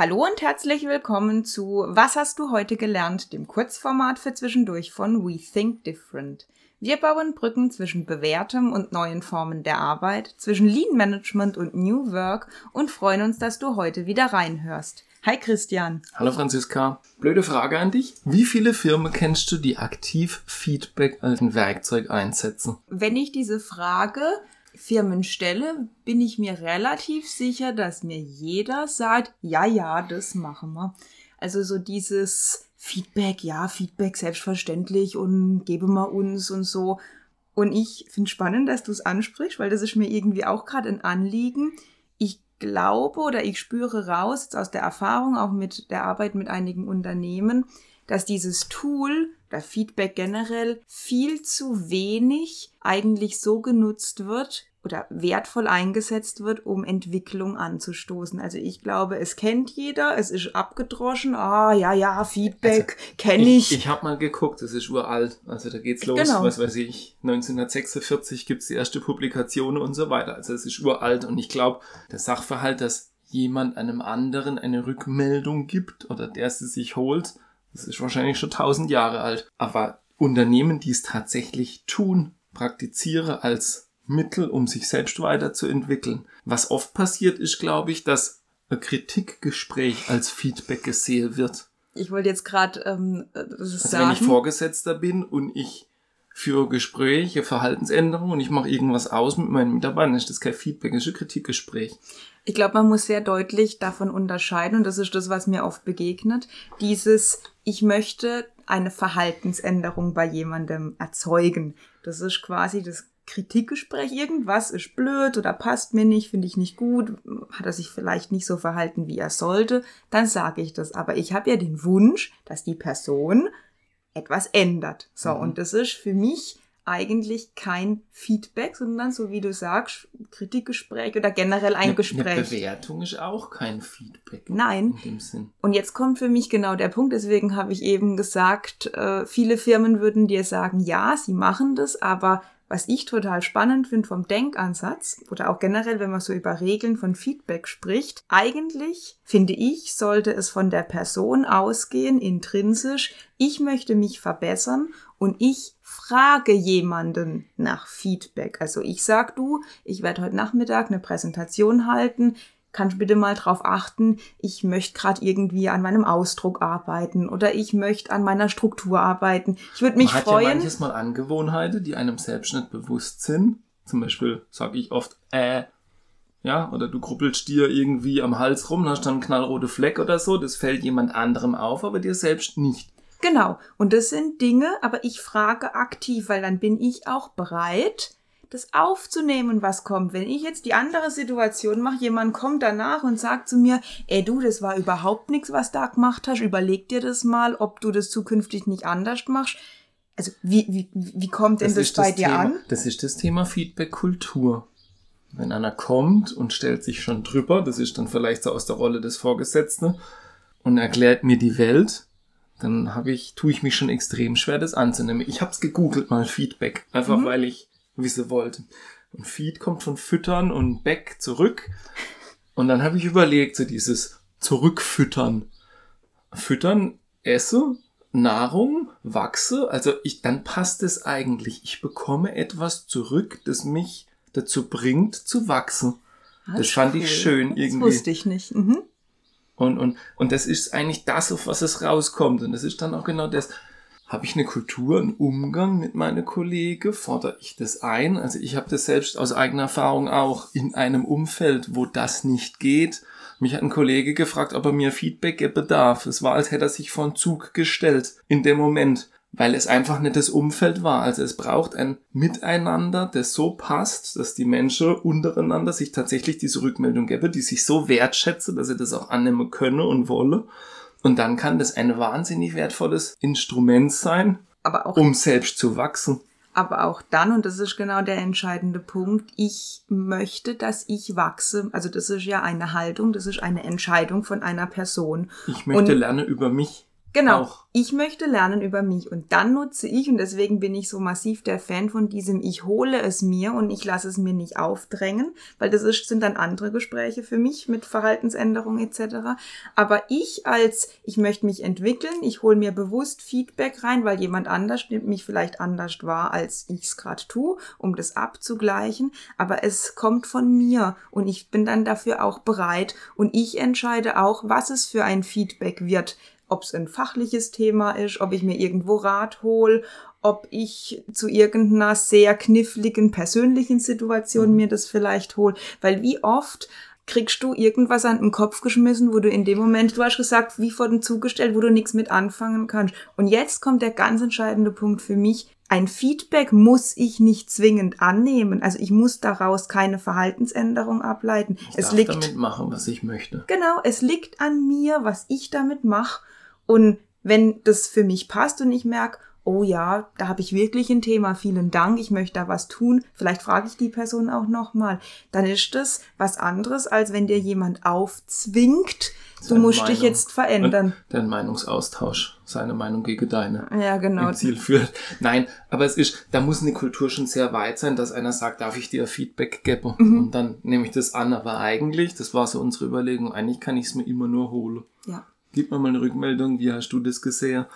Hallo und herzlich willkommen zu Was hast du heute gelernt, dem Kurzformat für zwischendurch von We Think Different. Wir bauen Brücken zwischen bewährtem und neuen Formen der Arbeit, zwischen Lean Management und New Work und freuen uns, dass du heute wieder reinhörst. Hi Christian. Hallo Franziska. Blöde Frage an dich. Wie viele Firmen kennst du, die aktiv Feedback als ein Werkzeug einsetzen? Wenn ich diese Frage Firmen stelle, bin ich mir relativ sicher, dass mir jeder sagt, ja, ja, das machen wir. Also so dieses Feedback, ja, Feedback selbstverständlich und gebe mal uns und so. Und ich finde spannend, dass du es ansprichst, weil das ist mir irgendwie auch gerade ein Anliegen. Ich glaube oder ich spüre raus, jetzt aus der Erfahrung, auch mit der Arbeit mit einigen Unternehmen, dass dieses Tool, der Feedback generell, viel zu wenig eigentlich so genutzt wird, oder wertvoll eingesetzt wird, um Entwicklung anzustoßen. Also ich glaube, es kennt jeder, es ist abgedroschen, ah ja, ja, Feedback also, kenne ich. Ich, ich habe mal geguckt, es ist uralt, also da geht's los, genau. was weiß ich, 1946 gibt's die erste Publikation und so weiter. Also es ist uralt und ich glaube, der Sachverhalt, dass jemand einem anderen eine Rückmeldung gibt oder der sie sich holt, das ist wahrscheinlich schon tausend Jahre alt. Aber Unternehmen, die es tatsächlich tun, praktiziere als Mittel, um sich selbst weiterzuentwickeln. Was oft passiert ist, glaube ich, dass ein Kritikgespräch als Feedback gesehen wird. Ich wollte jetzt gerade ähm, also sagen. Wenn ich Vorgesetzter bin und ich führe Gespräche, Verhaltensänderungen und ich mache irgendwas aus mit meinen Mitarbeitern, ist das kein Feedback, das ist ein Kritikgespräch. Ich glaube, man muss sehr deutlich davon unterscheiden, und das ist das, was mir oft begegnet, dieses, ich möchte eine Verhaltensänderung bei jemandem erzeugen. Das ist quasi das Kritikgespräch, irgendwas ist blöd oder passt mir nicht, finde ich nicht gut, hat er sich vielleicht nicht so verhalten, wie er sollte, dann sage ich das. Aber ich habe ja den Wunsch, dass die Person etwas ändert. So, mhm. und das ist für mich eigentlich kein Feedback, sondern so wie du sagst, Kritikgespräch oder generell ein eine, Gespräch. Eine Bewertung ist auch kein Feedback. Nein. In dem Sinn. Und jetzt kommt für mich genau der Punkt, deswegen habe ich eben gesagt, äh, viele Firmen würden dir sagen, ja, sie machen das, aber was ich total spannend finde vom Denkansatz oder auch generell, wenn man so über Regeln von Feedback spricht, eigentlich finde ich, sollte es von der Person ausgehen, intrinsisch, ich möchte mich verbessern und ich frage jemanden nach Feedback. Also ich sag du, ich werde heute Nachmittag eine Präsentation halten, kannst bitte mal drauf achten, ich möchte gerade irgendwie an meinem Ausdruck arbeiten oder ich möchte an meiner Struktur arbeiten. Ich würde mich Man freuen. Hat ja manches Mal Angewohnheiten, die einem selbst nicht bewusst sind. Zum Beispiel sage ich oft äh, ja, oder du gruppelst dir irgendwie am Hals rum, hast dann einen knallrote Fleck oder so, das fällt jemand anderem auf, aber dir selbst nicht. Genau, und das sind Dinge, aber ich frage aktiv, weil dann bin ich auch bereit, das aufzunehmen, was kommt. Wenn ich jetzt die andere Situation mache, jemand kommt danach und sagt zu mir, ey du, das war überhaupt nichts, was da gemacht hast, überleg dir das mal, ob du das zukünftig nicht anders machst. Also wie, wie, wie kommt denn das, das bei dir Thema, an? Das ist das Thema Feedback-Kultur. Wenn einer kommt und stellt sich schon drüber, das ist dann vielleicht so aus der Rolle des Vorgesetzten, und erklärt mir die Welt, dann habe ich, tue ich mich schon extrem schwer, das anzunehmen. Ich habe es gegoogelt mal Feedback, einfach mhm. weil ich wie sie wollten. Und Feed kommt von Füttern und Back zurück. Und dann habe ich überlegt, so dieses Zurückfüttern. Füttern, esse, Nahrung, wachse, also ich, dann passt es eigentlich. Ich bekomme etwas zurück, das mich dazu bringt, zu wachsen. Das, das fand cool. ich schön irgendwie. Das wusste ich nicht. Mhm. Und, und, und das ist eigentlich das, auf was es rauskommt. Und das ist dann auch genau das. Habe ich eine Kultur, einen Umgang mit meinen Kollegen? Fordere ich das ein? Also ich habe das selbst aus eigener Erfahrung auch in einem Umfeld, wo das nicht geht. Mich hat ein Kollege gefragt, ob er mir Feedback geben darf. Es war, als hätte er sich vor einen Zug gestellt in dem Moment, weil es einfach nicht das Umfeld war. Also es braucht ein Miteinander, das so passt, dass die Menschen untereinander sich tatsächlich diese Rückmeldung geben, die sich so wertschätzen, dass sie das auch annehmen können und wollen. Und dann kann das ein wahnsinnig wertvolles Instrument sein, aber auch, um selbst zu wachsen. Aber auch dann, und das ist genau der entscheidende Punkt, ich möchte, dass ich wachse. Also das ist ja eine Haltung, das ist eine Entscheidung von einer Person. Ich möchte und, lernen über mich. Genau. Auch. Ich möchte lernen über mich und dann nutze ich, und deswegen bin ich so massiv der Fan von diesem, ich hole es mir und ich lasse es mir nicht aufdrängen, weil das ist, sind dann andere Gespräche für mich mit Verhaltensänderung etc. Aber ich als, ich möchte mich entwickeln, ich hole mir bewusst Feedback rein, weil jemand anders nimmt mich vielleicht anders wahr, als ich es gerade tue, um das abzugleichen. Aber es kommt von mir und ich bin dann dafür auch bereit und ich entscheide auch, was es für ein Feedback wird ob es ein fachliches Thema ist, ob ich mir irgendwo Rat hol, ob ich zu irgendeiner sehr kniffligen persönlichen Situation mir das vielleicht hol. Weil wie oft kriegst du irgendwas an den Kopf geschmissen, wo du in dem Moment, du hast gesagt, wie vor den Zug gestellt, wo du nichts mit anfangen kannst. Und jetzt kommt der ganz entscheidende Punkt für mich. Ein Feedback muss ich nicht zwingend annehmen. Also ich muss daraus keine Verhaltensänderung ableiten. Ich es darf liegt damit machen, was ich möchte. Genau, es liegt an mir, was ich damit mache. Und wenn das für mich passt und ich merke, oh ja, da habe ich wirklich ein Thema, vielen Dank, ich möchte da was tun, vielleicht frage ich die Person auch nochmal, dann ist das was anderes, als wenn dir jemand aufzwingt, du Seine musst dich Meinung. jetzt verändern. Der Meinungsaustausch, seine Meinung gegen deine. Ja, genau. Ziel führt. Nein, aber es ist, da muss eine Kultur schon sehr weit sein, dass einer sagt, darf ich dir Feedback geben? Mhm. Und dann nehme ich das an. Aber eigentlich, das war so unsere Überlegung, eigentlich kann ich es mir immer nur holen. Ja. Gib mir mal eine Rückmeldung, wie hast du das gesehen?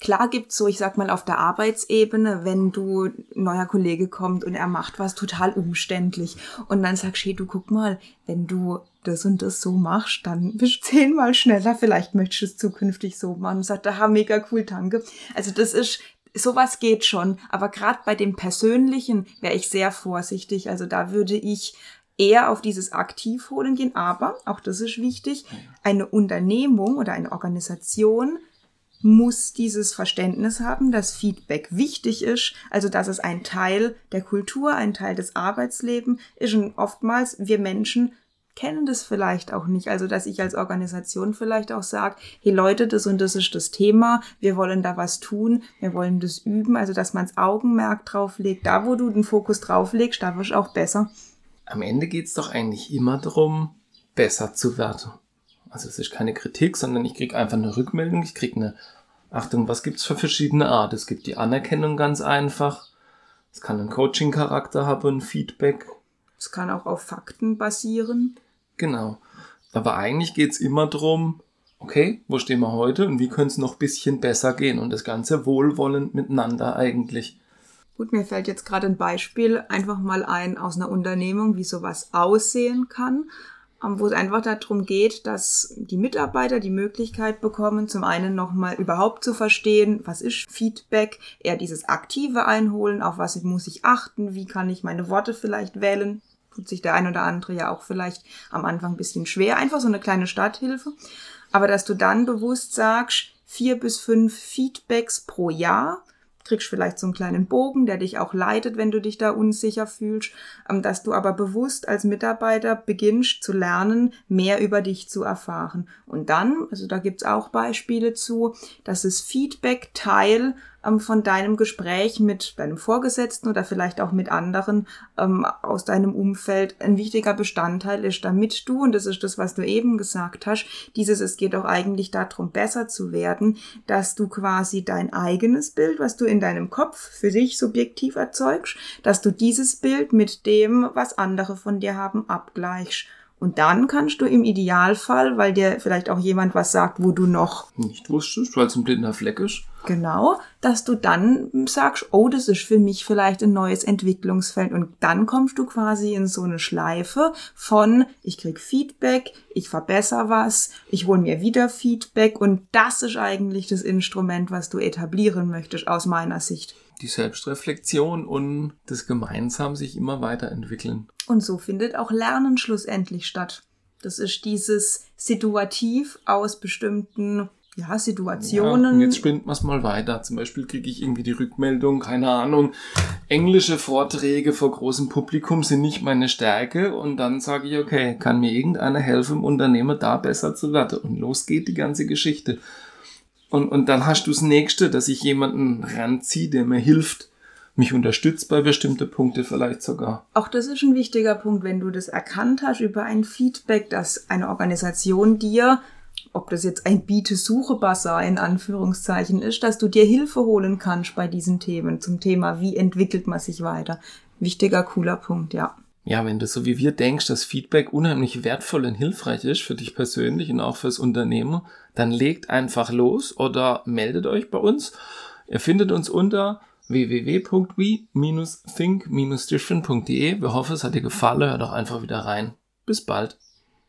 Klar gibt's so, ich sag mal, auf der Arbeitsebene, wenn du neuer Kollege kommt und er macht was total umständlich und dann sagst, hey, du guck mal, wenn du das und das so machst, dann bist du zehnmal schneller, vielleicht möchtest du es zukünftig so machen. Und sagt, aha, mega cool, danke. Also das ist, sowas geht schon, aber gerade bei dem Persönlichen wäre ich sehr vorsichtig. Also da würde ich eher auf dieses Aktivholen gehen, aber, auch das ist wichtig, eine Unternehmung oder eine Organisation muss dieses Verständnis haben, dass Feedback wichtig ist, also dass es ein Teil der Kultur, ein Teil des Arbeitslebens ist. Und oftmals wir Menschen kennen das vielleicht auch nicht. Also dass ich als Organisation vielleicht auch sage, hey Leute, das und das ist das Thema, wir wollen da was tun, wir wollen das üben, also dass man das Augenmerk drauf legt, da wo du den Fokus drauf legst, da wirst du auch besser. Am Ende geht's doch eigentlich immer darum, besser zu werden. Also es ist keine Kritik, sondern ich krieg einfach eine Rückmeldung, ich krieg eine Achtung, was gibt's für verschiedene Art? Es gibt die Anerkennung ganz einfach. Es kann einen Coaching-Charakter haben, ein Feedback. Es kann auch auf Fakten basieren. Genau. Aber eigentlich geht's immer drum, okay, wo stehen wir heute und wie könnte es noch bisschen besser gehen? Und das Ganze wohlwollend miteinander eigentlich. Gut, mir fällt jetzt gerade ein Beispiel einfach mal ein aus einer Unternehmung, wie sowas aussehen kann, ähm, wo es einfach darum geht, dass die Mitarbeiter die Möglichkeit bekommen, zum einen nochmal überhaupt zu verstehen, was ist Feedback, eher dieses aktive Einholen, auf was muss ich achten, wie kann ich meine Worte vielleicht wählen. Tut sich der ein oder andere ja auch vielleicht am Anfang ein bisschen schwer, einfach so eine kleine Starthilfe. Aber dass du dann bewusst sagst, vier bis fünf Feedbacks pro Jahr, kriegst vielleicht so einen kleinen Bogen, der dich auch leitet, wenn du dich da unsicher fühlst, ähm, dass du aber bewusst als Mitarbeiter beginnst zu lernen, mehr über dich zu erfahren. Und dann, also da gibt's auch Beispiele zu, dass es Feedback Teil ähm, von deinem Gespräch mit deinem Vorgesetzten oder vielleicht auch mit anderen ähm, aus deinem Umfeld ein wichtiger Bestandteil ist, damit du, und das ist das, was du eben gesagt hast, dieses, es geht auch eigentlich darum, besser zu werden, dass du quasi dein eigenes Bild, was du in deinem Kopf für dich subjektiv erzeugst, dass du dieses Bild mit dem, was andere von dir haben, abgleichst. Und dann kannst du im Idealfall, weil dir vielleicht auch jemand was sagt, wo du noch Nicht wusstest, weil es ein blinder Fleck ist. Genau, dass du dann sagst, oh, das ist für mich vielleicht ein neues Entwicklungsfeld und dann kommst du quasi in so eine Schleife von ich krieg Feedback, ich verbessere was, ich hole mir wieder Feedback und das ist eigentlich das Instrument, was du etablieren möchtest aus meiner Sicht. Die Selbstreflexion und das Gemeinsam sich immer weiterentwickeln. Und so findet auch Lernen schlussendlich statt. Das ist dieses Situativ aus bestimmten ja, Ja, Situationen. und jetzt spinnt man es mal weiter. Zum Beispiel kriege ich irgendwie die Rückmeldung, keine Ahnung, englische Vorträge vor großem Publikum sind nicht meine Stärke. Und dann sage ich, okay, kann mir irgendeiner helfen, im Unternehmen da besser zu werden? Und los geht die ganze Geschichte. Und, und dann hast du das Nächste, dass ich jemanden ranziehe, der mir hilft, mich unterstützt bei bestimmten Punkten vielleicht sogar. Auch das ist ein wichtiger Punkt, wenn du das erkannt hast über ein Feedback, dass eine Organisation dir ob das jetzt ein Biete-Suche-Basar in Anführungszeichen ist, dass du dir Hilfe holen kannst bei diesen Themen zum Thema, wie entwickelt man sich weiter. Wichtiger, cooler Punkt, ja. Ja, wenn du so wie wir denkst, dass Feedback unheimlich wertvoll und hilfreich ist für dich persönlich und auch fürs Unternehmen, dann legt einfach los oder meldet euch bei uns. Ihr findet uns unter www.we-think-different.de. Wir hoffen, es hat dir gefallen. Hör doch einfach wieder rein. Bis bald.